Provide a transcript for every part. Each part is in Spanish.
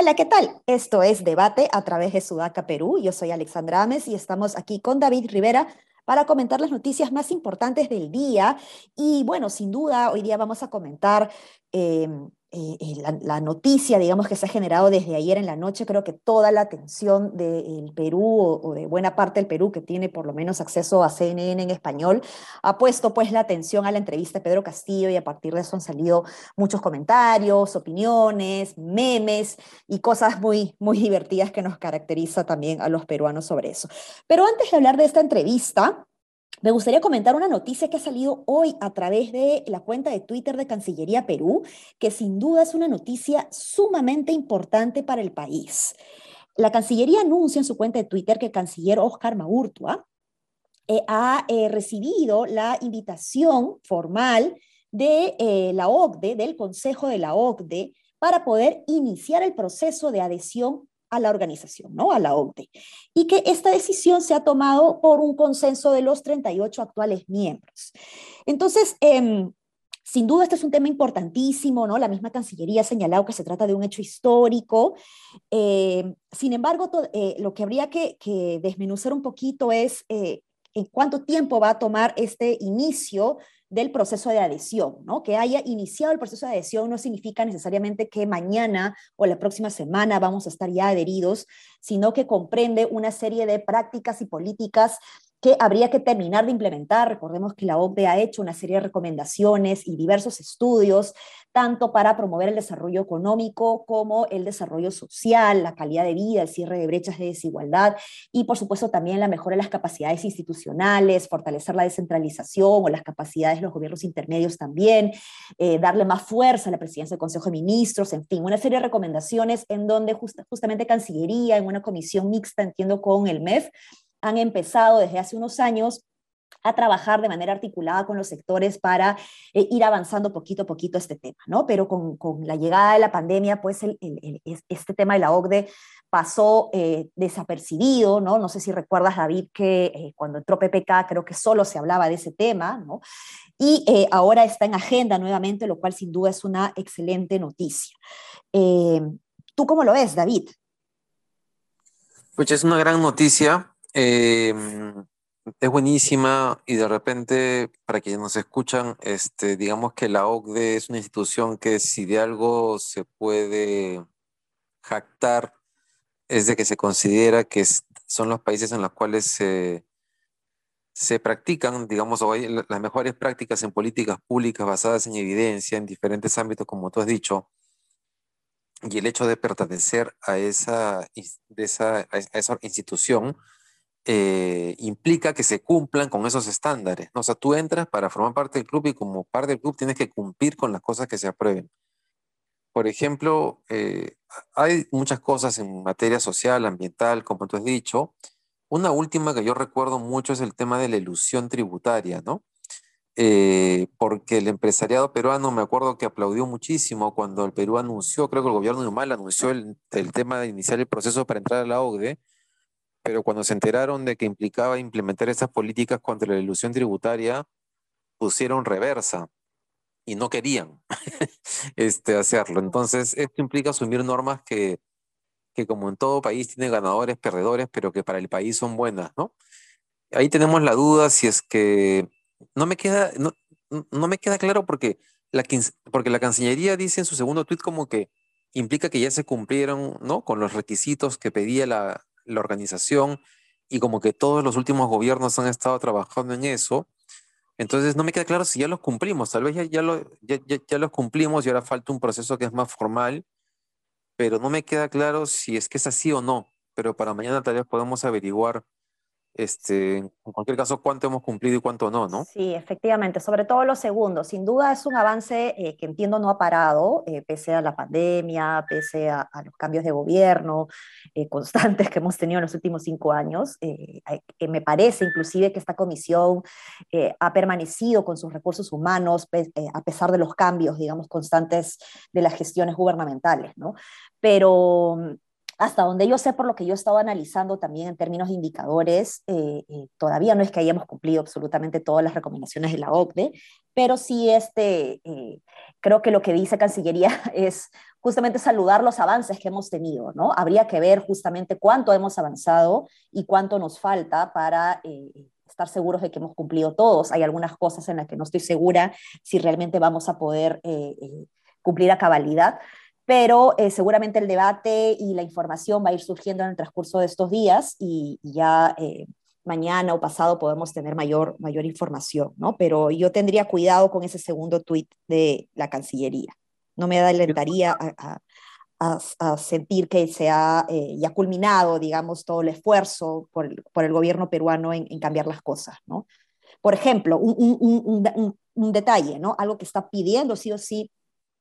Hola, ¿qué tal? Esto es Debate a través de Sudaca, Perú. Yo soy Alexandra Ames y estamos aquí con David Rivera para comentar las noticias más importantes del día. Y bueno, sin duda, hoy día vamos a comentar em, eh, eh, la, noticia, digamos, que se ha generado desde ayer en la noche, creo que toda la atención del Perú o, de buena parte del Perú que tiene por lo menos acceso a CNN en español, ha puesto pues la atención a la entrevista de Pedro Castillo y a partir de eso han salido muchos comentarios, opiniones, memes y cosas muy, muy divertidas que nos caracteriza también a los peruanos sobre eso. Pero antes de hablar de esta entrevista, me gustaría comentar una noticia que ha salido hoy a través de la cuenta de Twitter de Cancillería Perú, que sin duda es una noticia sumamente importante para el país. La Cancillería anuncia en su cuenta de Twitter que el canciller Oscar Maurtua eh, ha eh, recibido la invitación formal de eh, la OCDE, del Consejo de la OCDE, para poder iniciar el proceso de adhesión a la organización, ¿no? A la OCDE. Y que esta decisión se ha tomado por un consenso de los 38 actuales miembros. Entonces, em, sin duda, este es un tema importantísimo, ¿no? La misma Cancillería ha señalado que se trata de un hecho histórico. Em, sin embargo, eh, lo que habría que, que, desmenuzar un poquito es eh, en cuánto tiempo va a tomar este inicio del proceso de adhesión, ¿no? Que haya iniciado el proceso de adhesión no significa necesariamente que mañana o la próxima semana vamos a estar ya adheridos, sino que comprende una serie de prácticas y políticas que habría que terminar de implementar. Recordemos que la OCDE ha hecho una serie de recomendaciones y diversos estudios, tanto para promover el desarrollo económico como el desarrollo social, la calidad de vida, el cierre de brechas de desigualdad y, por supuesto, también la mejora de las capacidades institucionales, fortalecer la descentralización o las capacidades de los gobiernos intermedios también, eh, darle más fuerza a la presidencia del Consejo de Ministros, en fin, una serie de recomendaciones en donde justamente Cancillería, en una comisión mixta, entiendo, con el MEF, han empezado desde hace unos años a trabajar de manera articulada con los sectores para eh, ir avanzando poquito a poquito este tema, ¿no? Pero con, con la llegada de la pandemia, pues el, el, este tema de la OCDE pasó eh, desapercibido, ¿no? No sé si recuerdas, David, que eh, cuando entró PPK creo que solo se hablaba de ese tema, ¿no? Y ahora está en agenda nuevamente, lo cual sin duda es una excelente noticia. ¿Tú cómo lo ves, David? Pues es una gran noticia Em, es buenísima y de repente, para quienes nos escuchan, este, digamos que la OCDE es una institución que si de algo se puede jactar es de que se considera que son los países en los cuales se, se practican, digamos, las mejores prácticas en políticas públicas basadas en evidencia en diferentes ámbitos, como tú has dicho, y el hecho de pertenecer a esa, de esa, a esa institución eh, implica que se cumplan con esos estándares. ¿no? O sea, tú entras para formar parte del club y como parte del club tienes que cumplir con las cosas que se aprueben. Por ejemplo, eh, hay muchas cosas en materia social, ambiental, como tú has dicho. Una última que yo recuerdo mucho es el tema de la ilusión tributaria, ¿no? Eh, porque el empresariado peruano me acuerdo que aplaudió muchísimo cuando el Perú anunció, creo que el gobierno de Humala anunció el, tema de iniciar el proceso para entrar a la OCDE, pero cuando se enteraron de que implicaba implementar esas políticas contra la ilusión tributaria, pusieron reversa y no querían este, hacerlo. Entonces, esto implica asumir normas que, que como en todo país tiene ganadores, perdedores, pero que para el país son buenas, ¿no? Ahí tenemos la duda si es que no me queda, no, no me queda claro porque la, porque la Cancillería dice en su segundo tuit como que implica que ya se cumplieron, ¿no? Con los requisitos que pedía la, la organización y como que todos los últimos gobiernos han estado trabajando en eso. Entonces no me queda claro si ya los cumplimos, tal vez ya, ya, lo, ya, ya, los cumplimos y ahora falta un proceso que es más formal, pero no me queda claro si es que es así o no. Pero para mañana tal vez podemos averiguar este, en cualquier caso, cuánto hemos cumplido y cuánto no, ¿no? Sí, efectivamente, sobre todo los segundos. Sin duda es un avance eh, que entiendo no ha parado, eh, pese a la pandemia, pese a, los cambios de gobierno eh, constantes que hemos tenido en los últimos cinco años. que me parece inclusive que esta comisión ha permanecido con sus recursos humanos a pesar de los cambios, digamos, constantes de las gestiones gubernamentales, ¿no? Pero hasta donde yo sé, por lo que yo he estado analizando también en términos de indicadores, eh, eh, todavía no es que hayamos cumplido absolutamente todas las recomendaciones de la OCDE, pero sí este, eh, creo que lo que dice Cancillería es justamente saludar los avances que hemos tenido, ¿no? Habría que ver justamente cuánto hemos avanzado y cuánto nos falta para estar seguros de que hemos cumplido todos. Hay algunas cosas en las que no estoy segura si realmente vamos a poder cumplir a cabalidad, pero eh, seguramente el debate y la información va a ir surgiendo en el transcurso de estos días y, ya eh, mañana o pasado podemos tener mayor, mayor información, ¿no? Pero yo tendría cuidado con ese segundo tuit de la Cancillería. No me adelantaría a, sentir que se ha eh, ya culminado, digamos, todo el esfuerzo por el, gobierno peruano en, cambiar las cosas, ¿no? Por ejemplo, un, un, detalle, ¿no? Algo que está pidiendo sí o sí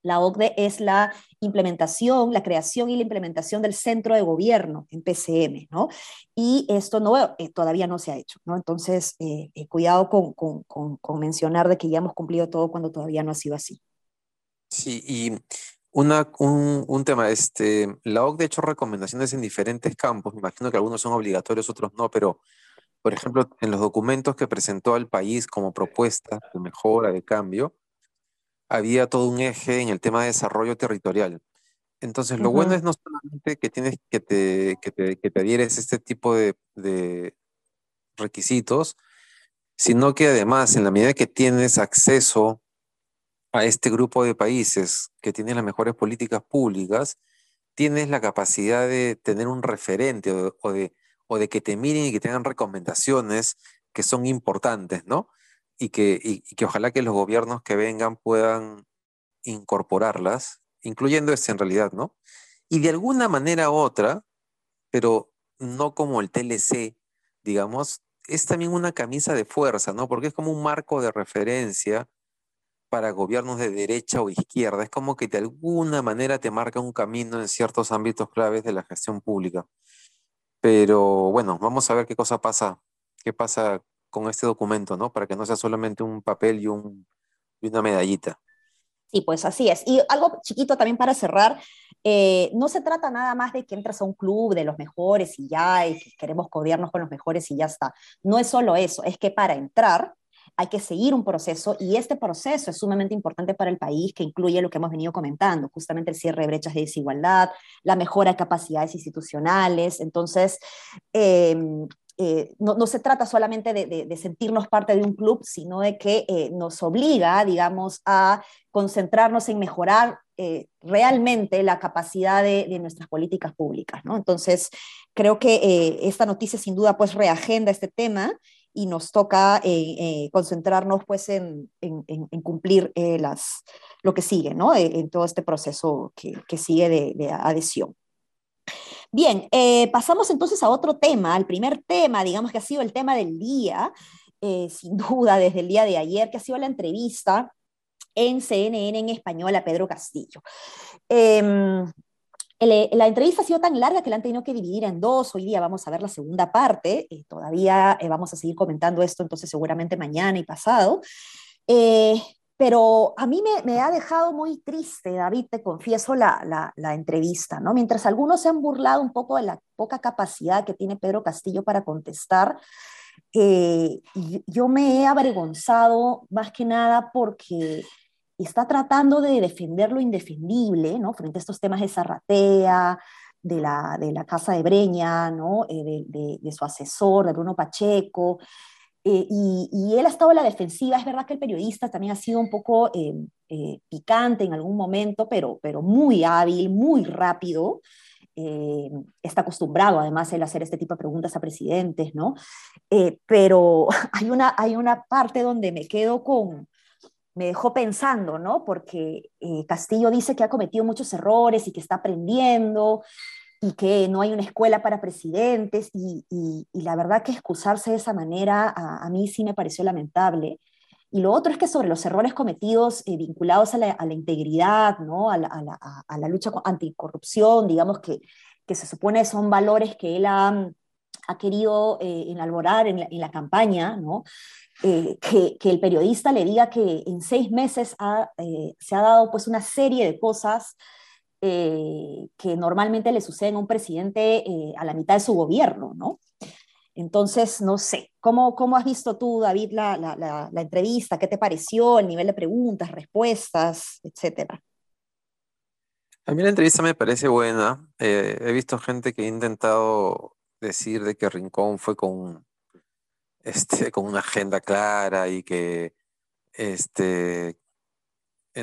la OCDE es la implementación, la creación y la implementación del centro de gobierno en PCM, ¿no? Y esto no, eh, todavía no se ha hecho, ¿no? Entonces, eh, eh, cuidado con, con, con, mencionar de que ya hemos cumplido todo cuando todavía no ha sido así. Sí, y una, un, un, tema, este, la OCDE ha hecho recomendaciones en diferentes campos, me imagino que algunos son obligatorios, otros no, pero, por ejemplo, en los documentos que presentó al país como propuesta de mejora, de cambio, había todo un eje en el tema de desarrollo territorial. Entonces, lo bueno es no solamente que tienes que te, que te, que te adhieres este tipo de, de, requisitos, sino que además, en la medida que tienes acceso a este grupo de países que tienen las mejores políticas públicas, tienes la capacidad de tener un referente o de, o de que te miren y que tengan recomendaciones que son importantes, ¿no? Y que, y, que ojalá que los gobiernos que vengan puedan incorporarlas, incluyendo este en realidad, ¿no? Y de alguna manera u otra, pero no como el TLC, digamos, es también una camisa de fuerza, ¿no? Porque es como un marco de referencia para gobiernos de derecha o izquierda. Es como que de alguna manera te marca un camino en ciertos ámbitos claves de la gestión pública. Pero bueno, vamos a ver qué cosa pasa, qué pasa con este documento, ¿no? Para que no sea solamente un papel y, un, y una medallita. Sí, pues así es. Y algo chiquito también para cerrar, eh, no se trata nada más de que entras a un club de los mejores y ya, y que queremos codearnos con los mejores y ya está. No es solo eso, es que para entrar hay que seguir un proceso y este proceso es sumamente importante para el país que incluye lo que hemos venido comentando, justamente el cierre de brechas de desigualdad, la mejora de capacidades institucionales. Entonces, eh, eh, no, se trata solamente de, sentirnos parte de un club, sino de que eh, nos obliga, digamos, a concentrarnos en mejorar eh, realmente la capacidad de, nuestras políticas públicas. Entonces, creo que esta noticia sin duda pues reagenda este tema y nos toca concentrarnos pues en, cumplir lo que sigue, ¿no? En, todo este proceso que sigue de adhesión. Bien, eh, pasamos entonces a otro tema, al primer tema, digamos que ha sido el tema del día, eh, sin duda desde el día de ayer, que ha sido la entrevista en CNN en español a Pedro Castillo. Em, la entrevista ha sido tan larga que la han tenido que dividir en dos. Hoy día vamos a ver la segunda parte. Eh, todavía vamos a seguir comentando esto, entonces seguramente mañana y pasado. Pero a mí me, ha dejado muy triste, David, te confieso, la, entrevista, ¿no? Mientras algunos se han burlado un poco de la poca capacidad que tiene Pedro Castillo para contestar, eh, yo me he avergonzado más que nada porque está tratando de defender lo indefendible, ¿no? Frente a estos temas de Zarratea, de la, de la Casa de Breña, ¿no? Eh, de, de, su asesor, de Bruno Pacheco, eh, y, él ha estado a la defensiva. Es verdad que el periodista también ha sido un poco eh, eh, picante en algún momento, pero, pero muy hábil, muy rápido. está acostumbrado además él a hacer este tipo de preguntas a presidentes, ¿no? pero hay una, hay una parte donde me quedo con, me dejó pensando, ¿no? Porque Castillo dice que ha cometido muchos errores y que está aprendiendo y que no hay una escuela para presidentes, y, la verdad que excusarse de esa manera a, mí sí me pareció lamentable. Y lo otro es que sobre los errores cometidos eh, vinculados a la, integridad, ¿no? a, la, lucha anticorrupción, digamos que, que se supone son valores que él ha, ha querido eh, enalborar en la, campaña, ¿no? Eh, que, que, el periodista le diga que en seis meses ha, se ha dado pues una serie de cosas eh, que normalmente le suceden a un presidente eh, a la mitad de su gobierno, ¿no? Entonces, no sé, ¿cómo, cómo has visto tú, David, la, la, entrevista? ¿Qué te pareció? El nivel de preguntas, respuestas, etcétera. A mí la entrevista me parece buena. Eh, he visto gente que ha intentado decir de que Rincón fue con, este, con una agenda clara y que, este,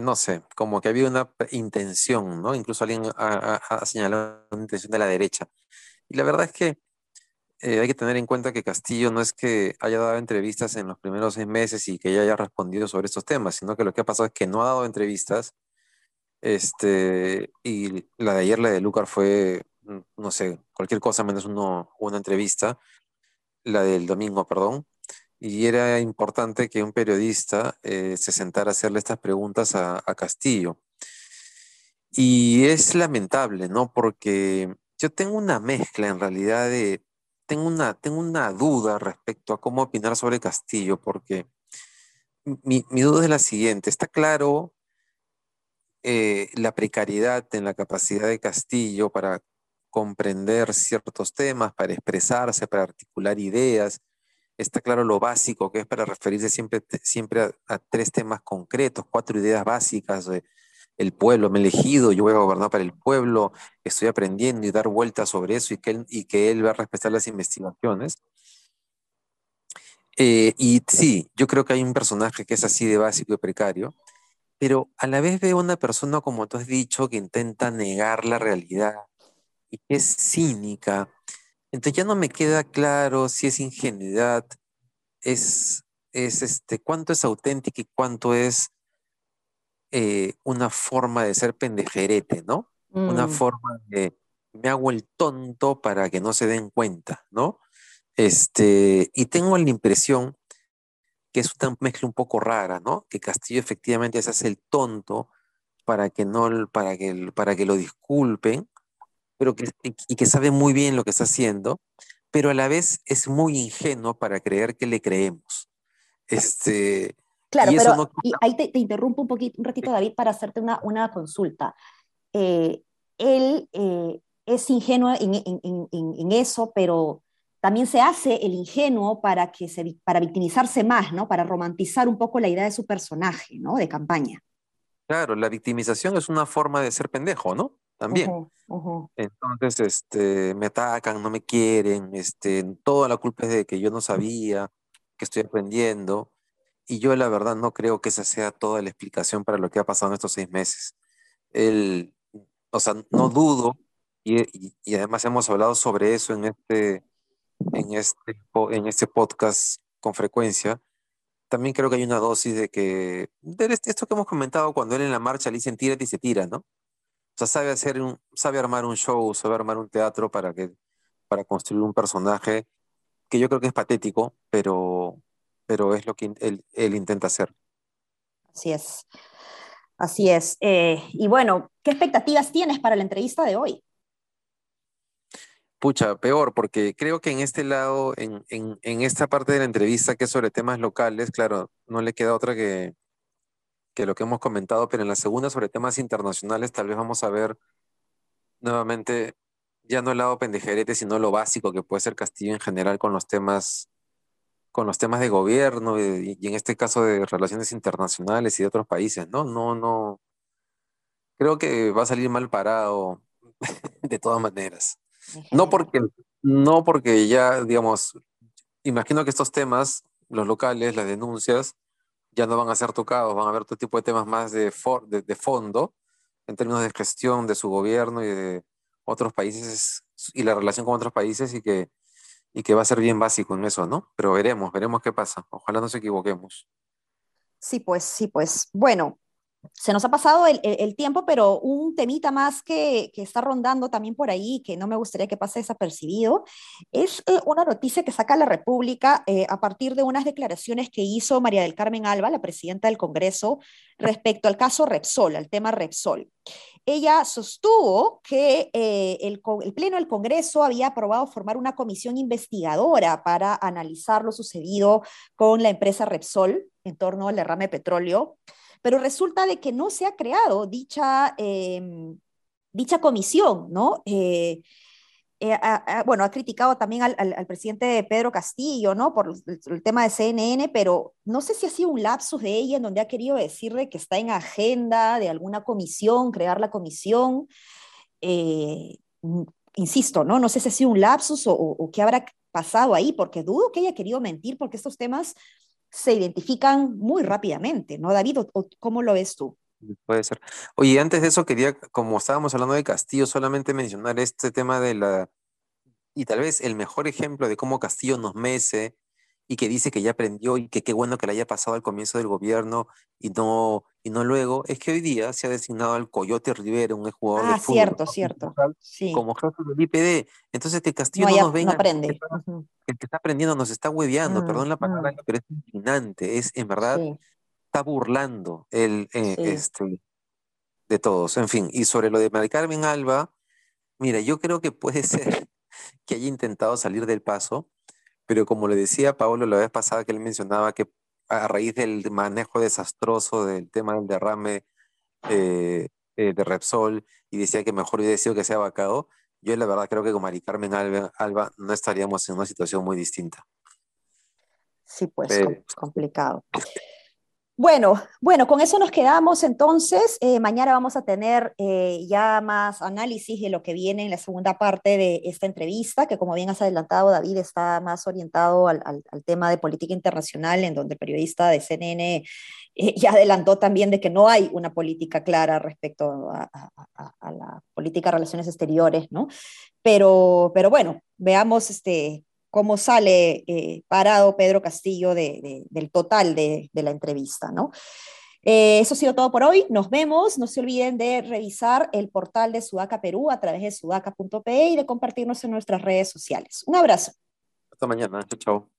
no sé, como que había una intención, ¿no? Incluso alguien ha, señalado una intención de la derecha. Y la verdad es que eh, hay que tener en cuenta que Castillo no es que haya dado entrevistas en los primeros seis meses y que ya haya respondido sobre estos temas, sino que lo que ha pasado es que no ha dado entrevistas. Este, y la de ayer, la de Lucar, fue, mm, no sé, cualquier cosa menos uno, una entrevista. La del domingo, perdón y era importante que un periodista eh, se sentara a hacerle estas preguntas a, Castillo. Y es lamentable, ¿no? Porque yo tengo una mezcla en realidad de, tengo una, tengo una duda respecto a cómo opinar sobre Castillo, porque mi, duda es la siguiente, está claro eh, la precariedad en la capacidad de Castillo para comprender ciertos temas, para expresarse, para articular ideas, está claro lo básico, que es para referirse siempre, siempre a, tres temas concretos, cuatro ideas básicas. De, el pueblo me he elegido, yo voy a gobernar para el pueblo, estoy aprendiendo y dar vueltas sobre eso y que él, y que él va a respetar las investigaciones. Eh, y sí, yo creo que hay un personaje que es así de básico y precario, pero a la vez veo una persona, como tú has dicho, que intenta negar la realidad y que es cínica entonces ya no me queda claro si es ingenuidad, es, es este, cuánto es auténtico y cuánto es eh, una forma de ser pendejerete, ¿no? Una mm. forma de me hago el tonto para que no se den cuenta, ¿no? Este, y tengo la impresión que es una mezcla un poco rara, ¿no? Que Castillo efectivamente se hace el tonto para que no, para que, para que lo disculpen, pero que, y que sabe muy bien lo que está haciendo, pero a la vez es muy ingenuo para creer que le creemos. Este, claro, pero ahí te, interrumpo un poquito, un ratito, David, para hacerte una, una consulta. Eh, él eh, es ingenuo en, en, en, en, eso, pero también se hace el ingenuo para, que se, para victimizarse más, ¿no? Para romantizar un poco la idea de su personaje, ¿no? De campaña. Claro, la victimización es una forma de ser pendejo, ¿no? También. Entonces, este, me atacan, no me quieren, este, toda la culpa es de que yo no sabía, que estoy aprendiendo, y yo la verdad no creo que esa sea toda la explicación para lo que ha pasado en estos seis meses. El, o sea, no dudo, y, y, además hemos hablado sobre eso en este, en, este, en este podcast con frecuencia, también creo que hay una dosis de que, de esto que hemos comentado cuando él en la marcha le dicen tírate y se tira, ¿no? O sea, sabe, hacer un, sabe armar un show, sabe armar un teatro para, que, para construir un personaje que yo creo que es patético, pero, pero es lo que él, intenta hacer. Así es. Así es. Eh, y bueno, ¿qué expectativas tienes para la entrevista de hoy? Pucha, peor, porque creo que en este lado, en, en, en, esta parte de la entrevista que es sobre temas locales, claro, no le queda otra que, que lo que hemos comentado, pero en la segunda sobre temas internacionales tal vez vamos a ver nuevamente ya no el lado pendejerete, sino lo básico que puede ser Castillo en general con los temas con los temas de gobierno y, en este caso de relaciones internacionales y de otros países, ¿no? No, no. Creo que va a salir mal parado de todas maneras. No porque, no porque ya, digamos, imagino que estos temas, los locales, las denuncias, ya no van a ser tocados, van a haber otro tipo de temas más de, de, fondo en términos de gestión de su gobierno y de otros países y la relación con otros países y que, y que va a ser bien básico en eso, ¿no? Pero veremos, veremos qué pasa. Ojalá nos equivoquemos. Sí, pues, sí, pues. Bueno, se nos ha pasado el, tiempo, pero un temita más que, está rondando también por ahí, que no me gustaría que pase desapercibido, es eh, una noticia que saca la República eh, a partir de unas declaraciones que hizo María del Carmen Alba, la presidenta del Congreso, respecto al caso Repsol, al tema Repsol. Ella sostuvo que eh, el, el Pleno del Congreso había aprobado formar una comisión investigadora para analizar lo sucedido con la empresa Repsol en torno al derrame de petróleo pero resulta de que no se ha creado dicha, em, dicha comisión, ¿no? Eh, eh, bueno, ha criticado también al, presidente Pedro Castillo, ¿no? Por el, tema de CNN, pero no sé si ha sido un lapsus de ella en donde ha querido decirle que está en agenda de alguna comisión, crear la comisión. Eh, insisto, ¿no? No sé si ha sido un lapsus o, qué habrá pasado ahí, porque dudo que haya querido mentir, porque estos temas se identifican muy rápidamente, ¿no, David? ¿Cómo lo ves tú? Puede ser. Oye, antes de eso quería, como estábamos hablando de Castillo, solamente mencionar este tema de la, y tal vez el mejor ejemplo de cómo Castillo nos mece y que dice que ya aprendió y que qué bueno que le haya pasado al comienzo del gobierno y no, y no luego, es que hoy día se ha designado al Coyote Rivera, un jugador ah, de fútbol, cierto, cierto. Sí. como jefe del IPD. Entonces que Castillo no, nos venga, no aprende. el que está aprendiendo nos está hueveando, mm, perdón la palabra, mm. pero es indignante, es en verdad está burlando el, eh, este, de todos. En fin, y sobre lo de Mari Carmen Alba, mira, yo creo que puede ser que haya intentado salir del paso, pero como le decía Pablo la vez pasada que él mencionaba que a raíz del manejo desastroso del tema del derrame eh, eh, de Repsol y decía que mejor hubiera sido que sea vacado, yo la verdad creo que con Mari Carmen Alba, Alba no estaríamos en una situación muy distinta. Sí, pues complicado. Bueno, bueno, con eso nos quedamos entonces. Eh, mañana vamos a tener eh, ya más análisis de lo que viene en la segunda parte de esta entrevista, que como bien has adelantado, David, está más orientado al, tema de política internacional, en donde el periodista de CNN eh, ya adelantó también de que no hay una política clara respecto a, la política de relaciones exteriores, ¿no? Pero, pero bueno, veamos este, cómo sale eh, parado Pedro Castillo del total de, la entrevista, ¿no? Eh, eso ha sido todo por hoy. Nos vemos. No se olviden de revisar el portal de Sudaca Perú a través de sudaca.pe y de compartirnos en nuestras redes sociales. Un abrazo. Hasta mañana. Chao. chao.